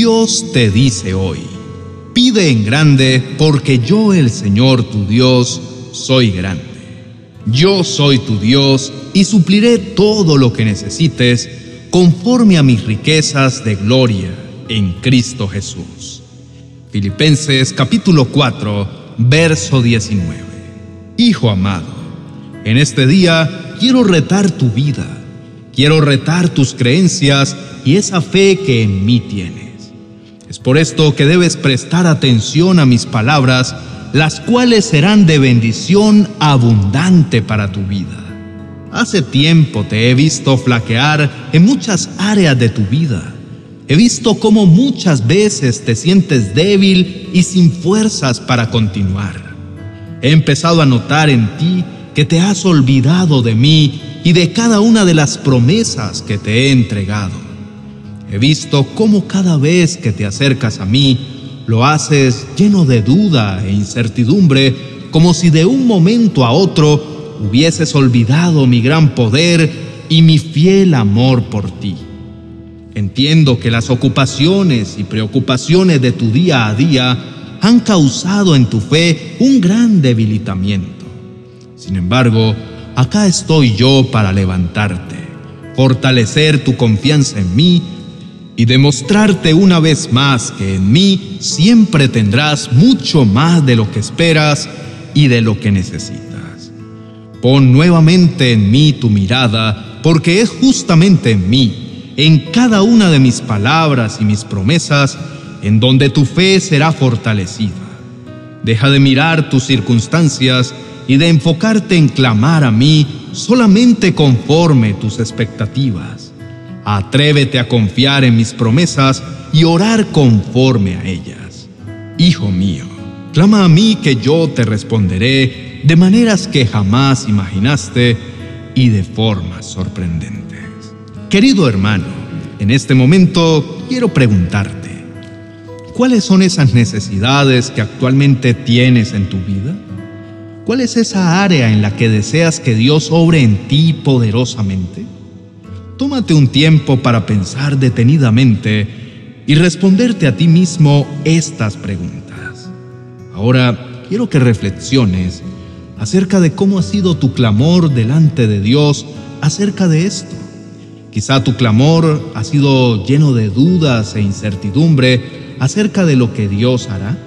Dios te dice hoy, pide en grande porque yo el Señor tu Dios soy grande. Yo soy tu Dios y supliré todo lo que necesites conforme a mis riquezas de gloria en Cristo Jesús. Filipenses capítulo 4, verso 19. Hijo amado, en este día quiero retar tu vida, quiero retar tus creencias y esa fe que en mí tienes. Es por esto que debes prestar atención a mis palabras, las cuales serán de bendición abundante para tu vida. Hace tiempo te he visto flaquear en muchas áreas de tu vida. He visto cómo muchas veces te sientes débil y sin fuerzas para continuar. He empezado a notar en ti que te has olvidado de mí y de cada una de las promesas que te he entregado. He visto cómo cada vez que te acercas a mí, lo haces lleno de duda e incertidumbre, como si de un momento a otro hubieses olvidado mi gran poder y mi fiel amor por ti. Entiendo que las ocupaciones y preocupaciones de tu día a día han causado en tu fe un gran debilitamiento. Sin embargo, acá estoy yo para levantarte, fortalecer tu confianza en mí y demostrarte una vez más que en mí siempre tendrás mucho más de lo que esperas y de lo que necesitas. Pon nuevamente en mí tu mirada, porque es justamente en mí, en cada una de mis palabras y mis promesas, en donde tu fe será fortalecida. Deja de mirar tus circunstancias y de enfocarte en clamar a mí solamente conforme tus expectativas. Atrévete a confiar en mis promesas y orar conforme a ellas. Hijo mío, clama a mí que yo te responderé de maneras que jamás imaginaste y de formas sorprendentes. Querido hermano, en este momento quiero preguntarte, ¿cuáles son esas necesidades que actualmente tienes en tu vida? ¿Cuál es esa área en la que deseas que Dios obre en ti poderosamente? Tómate un tiempo para pensar detenidamente y responderte a ti mismo estas preguntas. Ahora quiero que reflexiones acerca de cómo ha sido tu clamor delante de Dios acerca de esto. Quizá tu clamor ha sido lleno de dudas e incertidumbre acerca de lo que Dios hará.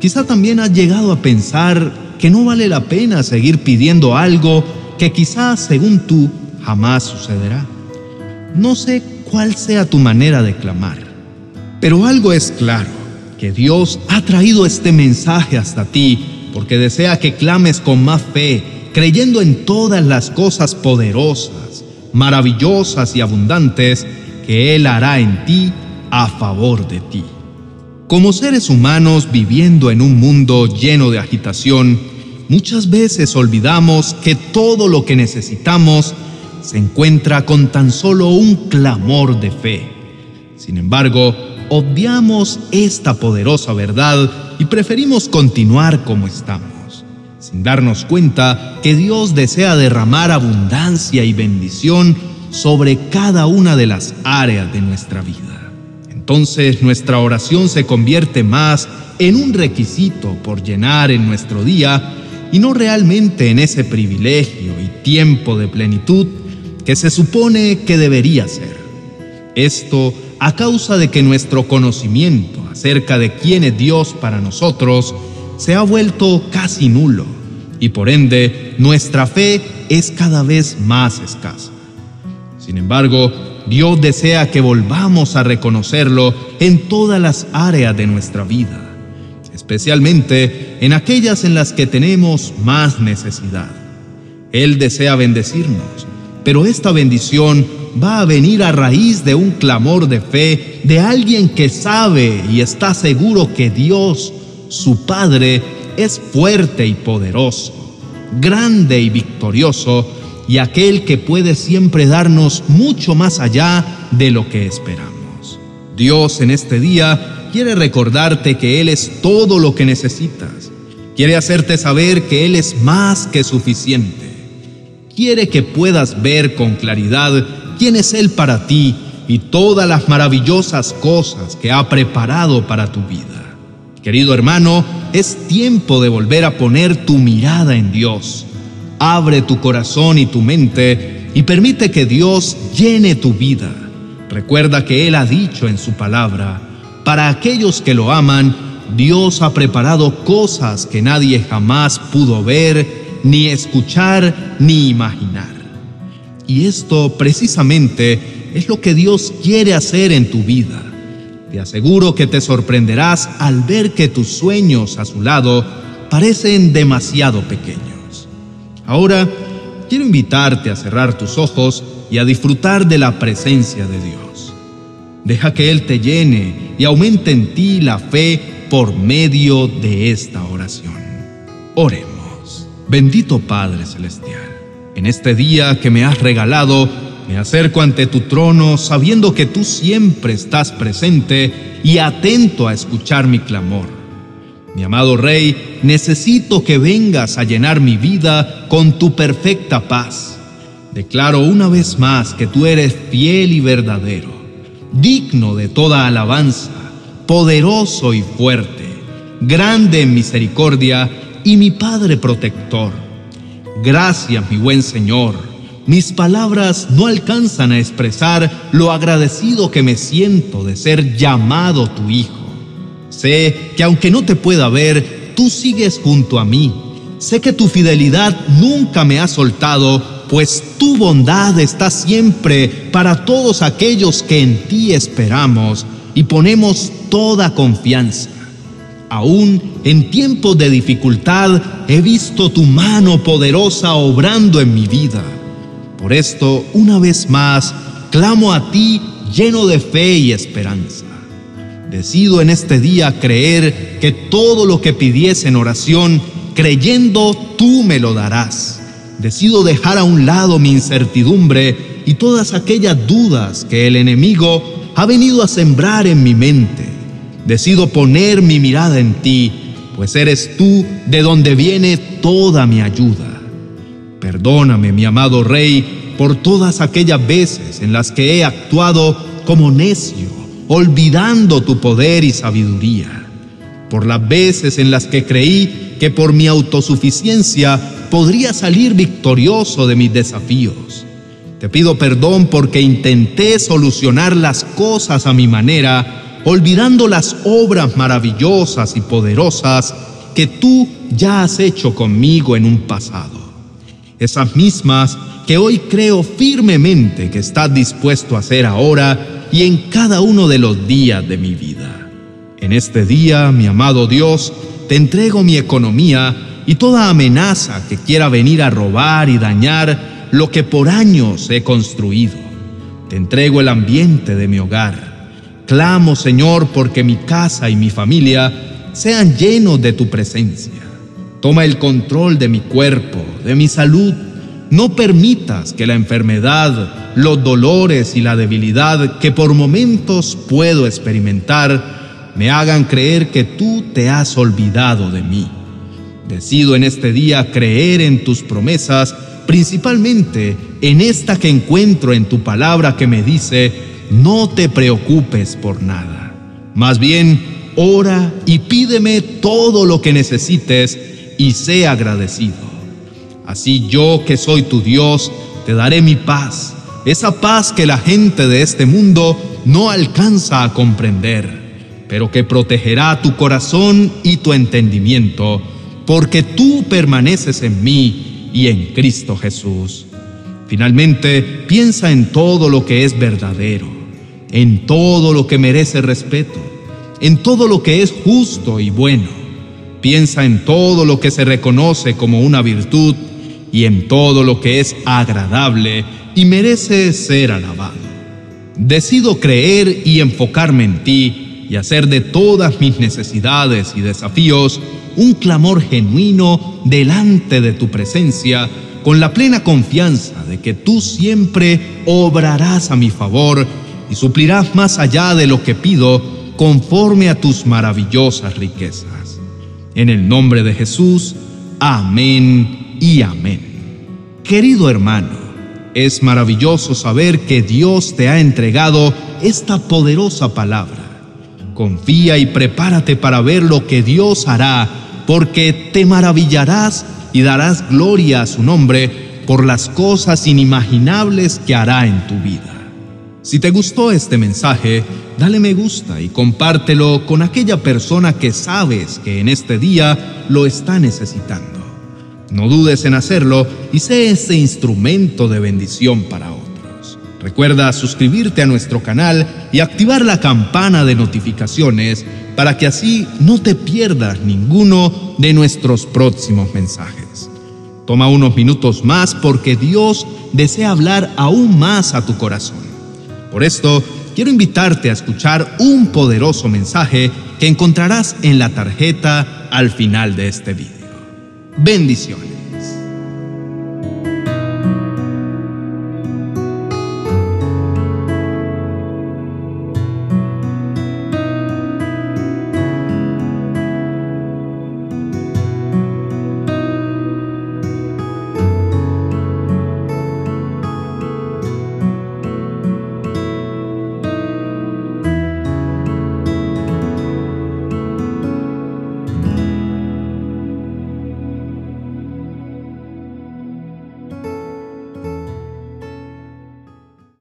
Quizá también has llegado a pensar que no vale la pena seguir pidiendo algo que quizá según tú jamás sucederá. No sé cuál sea tu manera de clamar, pero algo es claro, que Dios ha traído este mensaje hasta ti porque desea que clames con más fe, creyendo en todas las cosas poderosas, maravillosas y abundantes que Él hará en ti a favor de ti. Como seres humanos viviendo en un mundo lleno de agitación, muchas veces olvidamos que todo lo que necesitamos se encuentra con tan solo un clamor de fe. Sin embargo, obviamos esta poderosa verdad y preferimos continuar como estamos, sin darnos cuenta que Dios desea derramar abundancia y bendición sobre cada una de las áreas de nuestra vida. Entonces nuestra oración se convierte más en un requisito por llenar en nuestro día y no realmente en ese privilegio y tiempo de plenitud que se supone que debería ser. Esto a causa de que nuestro conocimiento acerca de quién es Dios para nosotros se ha vuelto casi nulo y por ende nuestra fe es cada vez más escasa. Sin embargo, Dios desea que volvamos a reconocerlo en todas las áreas de nuestra vida, especialmente en aquellas en las que tenemos más necesidad. Él desea bendecirnos, pero esta bendición va a venir a raíz de un clamor de fe de alguien que sabe y está seguro que Dios, su Padre, es fuerte y poderoso, grande y victorioso, y aquel que puede siempre darnos mucho más allá de lo que esperamos. Dios en este día quiere recordarte que Él es todo lo que necesitas. Quiere hacerte saber que Él es más que suficiente. Quiere que puedas ver con claridad quién es Él para ti y todas las maravillosas cosas que ha preparado para tu vida. Querido hermano, es tiempo de volver a poner tu mirada en Dios. Abre tu corazón y tu mente y permite que Dios llene tu vida. Recuerda que Él ha dicho en su palabra, para aquellos que lo aman, Dios ha preparado cosas que nadie jamás pudo ver, ni escuchar, ni imaginar. Y esto precisamente es lo que Dios quiere hacer en tu vida. Te aseguro que te sorprenderás al ver que tus sueños a su lado parecen demasiado pequeños. Ahora, quiero invitarte a cerrar tus ojos y a disfrutar de la presencia de Dios. Deja que Él te llene y aumente en ti la fe por medio de esta oración. Oremos. Bendito Padre Celestial, en este día que me has regalado, me acerco ante tu trono sabiendo que tú siempre estás presente y atento a escuchar mi clamor. Mi amado Rey, necesito que vengas a llenar mi vida con tu perfecta paz. Declaro una vez más que tú eres fiel y verdadero, digno de toda alabanza, poderoso y fuerte, grande en misericordia y mi Padre protector. Gracias, mi buen Señor mis palabras no alcanzan a expresar lo agradecido que me siento de ser llamado tu hijo. Sé que aunque no te pueda ver, tú sigues junto a mí. Sé que tu fidelidad nunca me ha soltado, pues tu bondad está siempre para todos aquellos que en ti esperamos y ponemos toda confianza. Aún en tiempos de dificultad he visto tu mano poderosa obrando en mi vida. Por esto, una vez más, clamo a ti lleno de fe y esperanza. Decido en este día creer que todo lo que pidiese en oración, creyendo tú me lo darás. Decido dejar a un lado mi incertidumbre y todas aquellas dudas que el enemigo ha venido a sembrar en mi mente. Decido poner mi mirada en ti, pues eres tú de donde viene toda mi ayuda. Perdóname, mi amado Rey, por todas aquellas veces en las que he actuado como necio, olvidando tu poder y sabiduría. Por las veces en las que creí que por mi autosuficiencia podría salir victorioso de mis desafíos. Te pido perdón porque intenté solucionar las cosas a mi manera, olvidando las obras maravillosas y poderosas que tú ya has hecho conmigo en un pasado esas mismas que hoy creo firmemente que estás dispuesto a hacer ahora y en cada uno de los días de mi vida. En este día, mi amado Dios, te entrego mi economía y toda amenaza que quiera venir a robar y dañar lo que por años he construido. Te entrego el ambiente de mi hogar. Clamo, Señor, porque mi casa y mi familia sean llenos de tu presencia. Toma el control de mi cuerpo, de mi salud. No permitas que la enfermedad, los dolores y la debilidad que por momentos puedo experimentar me hagan creer que tú te has olvidado de mí. Decido en este día creer en tus promesas, principalmente en esta que encuentro en tu palabra que me dice, no te preocupes por nada. Más bien, ora y pídeme todo lo que necesites y sé agradecido. Así yo que soy tu Dios, te daré mi paz, esa paz que la gente de este mundo no alcanza a comprender, pero que protegerá tu corazón y tu entendimiento, porque tú permaneces en mí y en Cristo Jesús. Finalmente, piensa en todo lo que es verdadero, en todo lo que merece respeto, en todo lo que es justo y bueno Piensa en todo lo que se reconoce como una virtud y en todo lo que es agradable y merece ser alabado. Decido creer y enfocarme en ti y hacer de todas mis necesidades y desafíos un clamor genuino delante de tu presencia con la plena confianza de que tú siempre obrarás a mi favor y suplirás más allá de lo que pido conforme a tus maravillosas riquezas. En el nombre de Jesús, amén y amén. Querido hermano, Es maravilloso saber que Dios te ha entregado esta poderosa palabra. Confía y prepárate para ver lo que Dios hará, porque te maravillarás y darás gloria a su nombre por las cosas inimaginables que hará en tu vida. Si te gustó este mensaje, dale me gusta y compártelo con aquella persona que sabes que en este día lo está necesitando. No dudes en hacerlo y sé ese instrumento de bendición para. Recuerda suscribirte a nuestro canal y activar la campana de notificaciones para que así no te pierdas ninguno de nuestros próximos mensajes. Toma unos minutos más porque Dios desea hablar aún más a tu corazón. Por esto, quiero invitarte a escuchar un poderoso mensaje que encontrarás en la tarjeta al final de este video. Bendiciones.